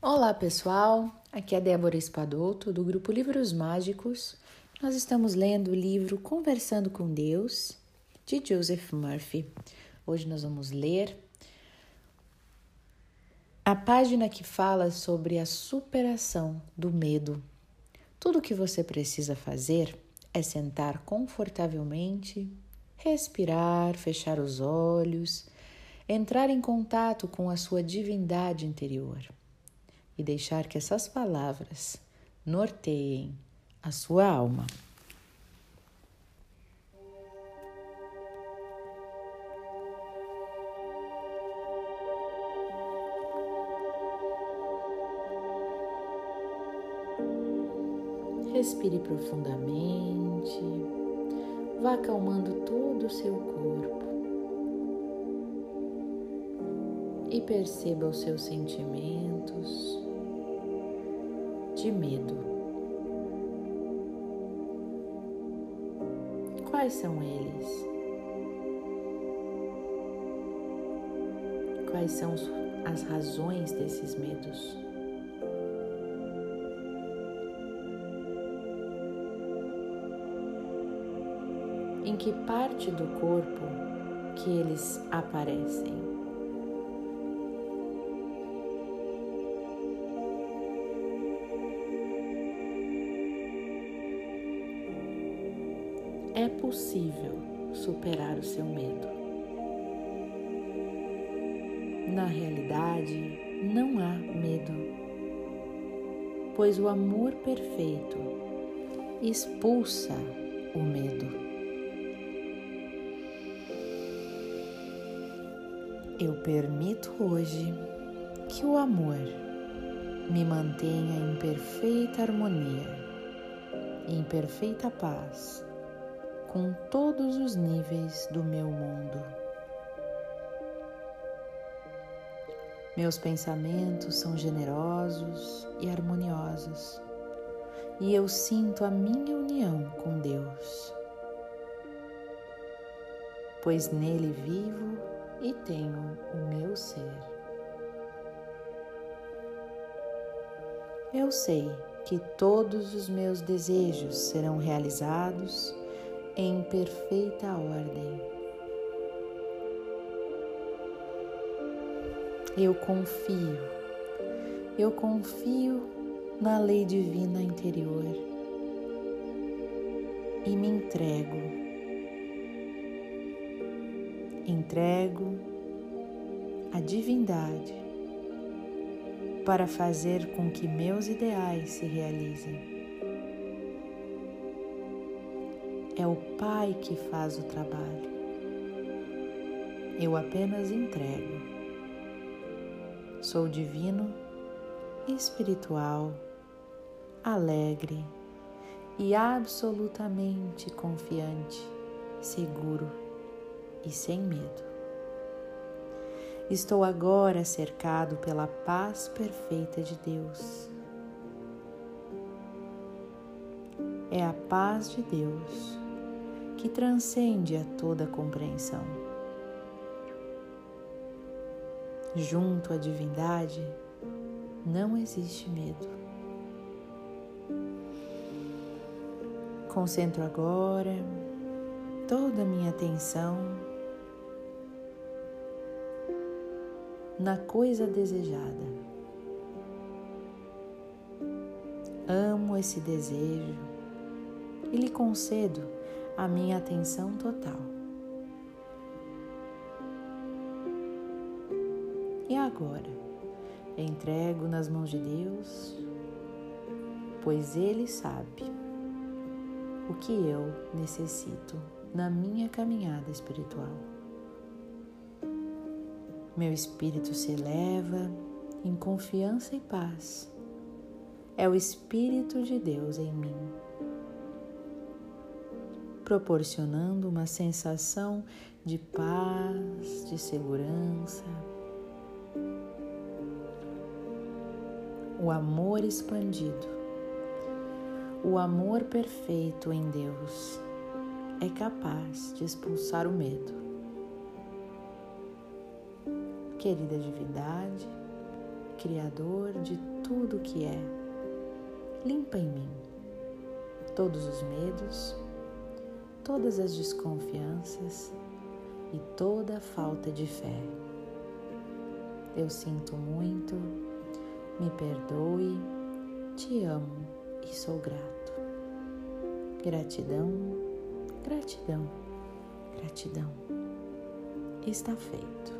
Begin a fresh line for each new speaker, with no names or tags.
Olá pessoal, aqui é Débora Espadoto do grupo Livros Mágicos. Nós estamos lendo o livro Conversando com Deus de Joseph Murphy. Hoje nós vamos ler a página que fala sobre a superação do medo. Tudo o que você precisa fazer é sentar confortavelmente, respirar, fechar os olhos, entrar em contato com a sua divindade interior e deixar que essas palavras norteiem a sua alma. Respire profundamente, vá acalmando todo o seu corpo. E perceba os seus sentimentos de medo. Quais são eles? Quais são as razões desses medos? Em que parte do corpo que eles aparecem? É possível superar o seu medo. Na realidade, não há medo, pois o amor perfeito expulsa o medo. Eu permito hoje que o amor me mantenha em perfeita harmonia, em perfeita paz com todos os níveis do meu mundo. Meus pensamentos são generosos e harmoniosos, e eu sinto a minha união com Deus, pois nele vivo e tenho o meu ser. Eu sei que todos os meus desejos serão realizados em perfeita ordem. Eu confio, eu confio na lei divina interior e me entrego. Entrego a divindade para fazer com que meus ideais se realizem. É o Pai que faz o trabalho. Eu apenas entrego. Sou divino, espiritual, alegre e absolutamente confiante, seguro e sem medo. Estou agora cercado pela paz perfeita de Deus. É a paz de Deus que transcende a toda compreensão. Junto à divindade não existe medo. Concentro agora toda a minha atenção na coisa desejada. Amo esse desejo e lhe concedo a minha atenção total. E agora, entrego nas mãos de Deus, pois Ele sabe o que eu necessito na minha caminhada espiritual. Meu espírito se eleva em confiança e paz. É o Espírito de Deus em mim proporcionando uma sensação de paz, de segurança. O amor expandido, o amor perfeito em Deus é capaz de expulsar o medo. Querida divindade, Criador de tudo que é. Limpa em mim todos os medos, todas as desconfianças e toda a falta de fé. Eu sinto muito, me perdoe, te amo e sou grato. Gratidão, gratidão, gratidão. Está feito.